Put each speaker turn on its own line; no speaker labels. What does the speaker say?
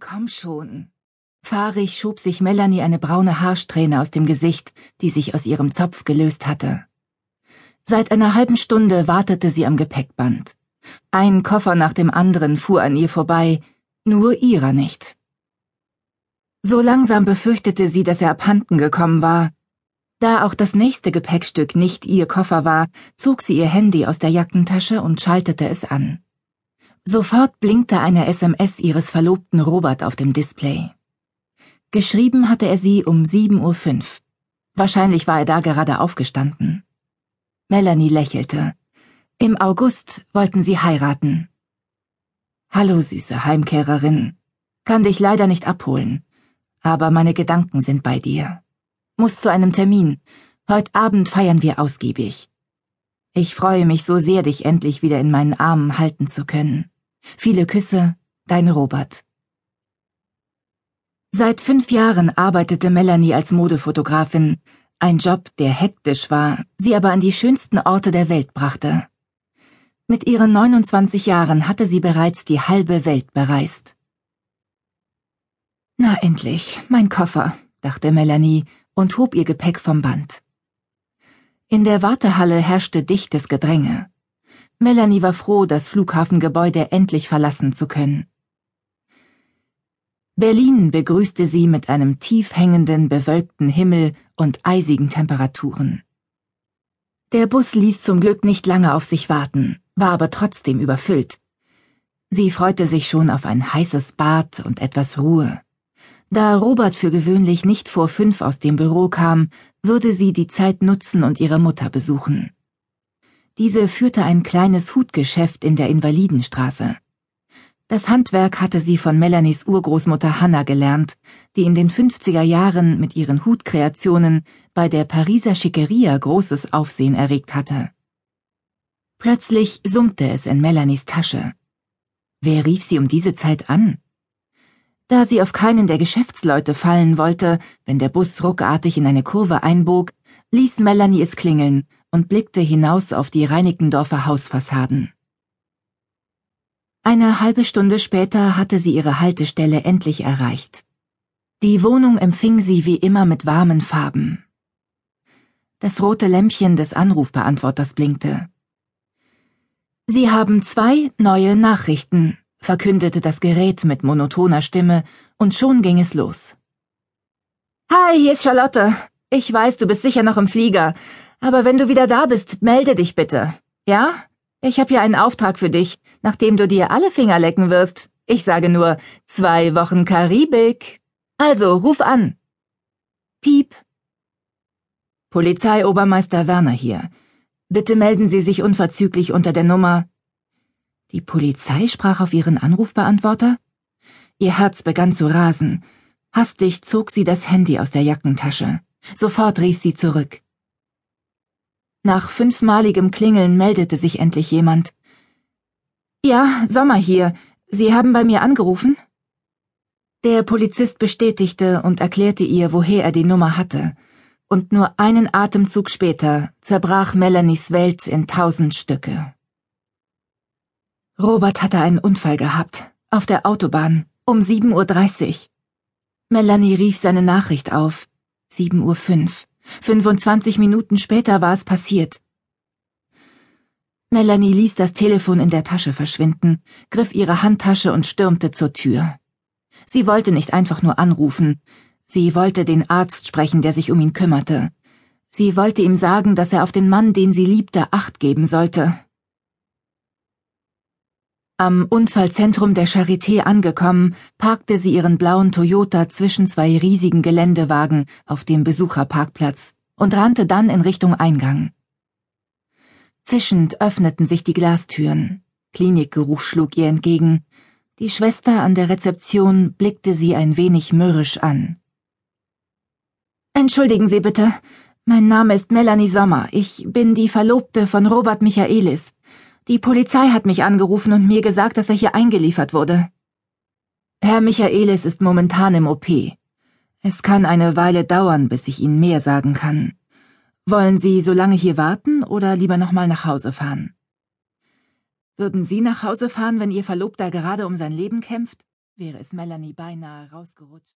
Komm schon. Fahrig schob sich Melanie eine braune Haarsträhne aus dem Gesicht, die sich aus ihrem Zopf gelöst hatte. Seit einer halben Stunde wartete sie am Gepäckband. Ein Koffer nach dem anderen fuhr an ihr vorbei, nur ihrer nicht. So langsam befürchtete sie, dass er abhanden gekommen war. Da auch das nächste Gepäckstück nicht ihr Koffer war, zog sie ihr Handy aus der Jackentasche und schaltete es an. Sofort blinkte eine SMS ihres Verlobten Robert auf dem Display. Geschrieben hatte er sie um 7.05 Uhr. Wahrscheinlich war er da gerade aufgestanden. Melanie lächelte. Im August wollten sie heiraten. Hallo, süße Heimkehrerin. Kann dich leider nicht abholen, aber meine Gedanken sind bei dir. Muss zu einem Termin. Heute Abend feiern wir ausgiebig. Ich freue mich so sehr, dich endlich wieder in meinen Armen halten zu können. Viele Küsse, dein Robert. Seit fünf Jahren arbeitete Melanie als Modefotografin, ein Job, der hektisch war, sie aber an die schönsten Orte der Welt brachte. Mit ihren 29 Jahren hatte sie bereits die halbe Welt bereist. Na endlich, mein Koffer, dachte Melanie und hob ihr Gepäck vom Band. In der Wartehalle herrschte dichtes Gedränge. Melanie war froh, das Flughafengebäude endlich verlassen zu können. Berlin begrüßte sie mit einem tief hängenden, bewölkten Himmel und eisigen Temperaturen. Der Bus ließ zum Glück nicht lange auf sich warten, war aber trotzdem überfüllt. Sie freute sich schon auf ein heißes Bad und etwas Ruhe. Da Robert für gewöhnlich nicht vor fünf aus dem Büro kam, würde sie die Zeit nutzen und ihre Mutter besuchen. Diese führte ein kleines Hutgeschäft in der Invalidenstraße. Das Handwerk hatte sie von Melanies Urgroßmutter Hannah gelernt, die in den 50er Jahren mit ihren Hutkreationen bei der Pariser Schickeria großes Aufsehen erregt hatte. Plötzlich summte es in Melanies Tasche. Wer rief sie um diese Zeit an? Da sie auf keinen der Geschäftsleute fallen wollte, wenn der Bus ruckartig in eine Kurve einbog, ließ Melanie es klingeln und blickte hinaus auf die Reinickendorfer Hausfassaden. Eine halbe Stunde später hatte sie ihre Haltestelle endlich erreicht. Die Wohnung empfing sie wie immer mit warmen Farben. Das rote Lämpchen des Anrufbeantworters blinkte. Sie haben zwei neue Nachrichten, verkündete das Gerät mit monotoner Stimme, und schon ging es los. Hi, hier ist Charlotte. Ich weiß, du bist sicher noch im Flieger, aber wenn du wieder da bist, melde dich bitte. Ja? Ich habe hier einen Auftrag für dich, nachdem du dir alle Finger lecken wirst. Ich sage nur zwei Wochen Karibik. Also, ruf an. Piep. Polizeiobermeister Werner hier. Bitte melden Sie sich unverzüglich unter der Nummer. Die Polizei sprach auf ihren Anrufbeantworter? Ihr Herz begann zu rasen. Hastig zog sie das Handy aus der Jackentasche. Sofort rief sie zurück. Nach fünfmaligem Klingeln meldete sich endlich jemand. Ja, Sommer hier. Sie haben bei mir angerufen? Der Polizist bestätigte und erklärte ihr, woher er die Nummer hatte. Und nur einen Atemzug später zerbrach Melanies Welt in tausend Stücke. Robert hatte einen Unfall gehabt. Auf der Autobahn. Um 7.30 Uhr. Melanie rief seine Nachricht auf. 7.05 Uhr. 25 Minuten später war es passiert. Melanie ließ das Telefon in der Tasche verschwinden, griff ihre Handtasche und stürmte zur Tür. Sie wollte nicht einfach nur anrufen, sie wollte den Arzt sprechen, der sich um ihn kümmerte. Sie wollte ihm sagen, dass er auf den Mann, den sie liebte, acht geben sollte. Am Unfallzentrum der Charité angekommen, parkte sie ihren blauen Toyota zwischen zwei riesigen Geländewagen auf dem Besucherparkplatz und rannte dann in Richtung Eingang. Zischend öffneten sich die Glastüren. Klinikgeruch schlug ihr entgegen. Die Schwester an der Rezeption blickte sie ein wenig mürrisch an. Entschuldigen Sie bitte. Mein Name ist Melanie Sommer. Ich bin die Verlobte von Robert Michaelis. Die Polizei hat mich angerufen und mir gesagt, dass er hier eingeliefert wurde. Herr Michaelis ist momentan im OP. Es kann eine Weile dauern, bis ich Ihnen mehr sagen kann. Wollen Sie so lange hier warten oder lieber nochmal nach Hause fahren? Würden Sie nach Hause fahren, wenn Ihr Verlobter gerade um sein Leben kämpft? wäre es Melanie beinahe rausgerutscht.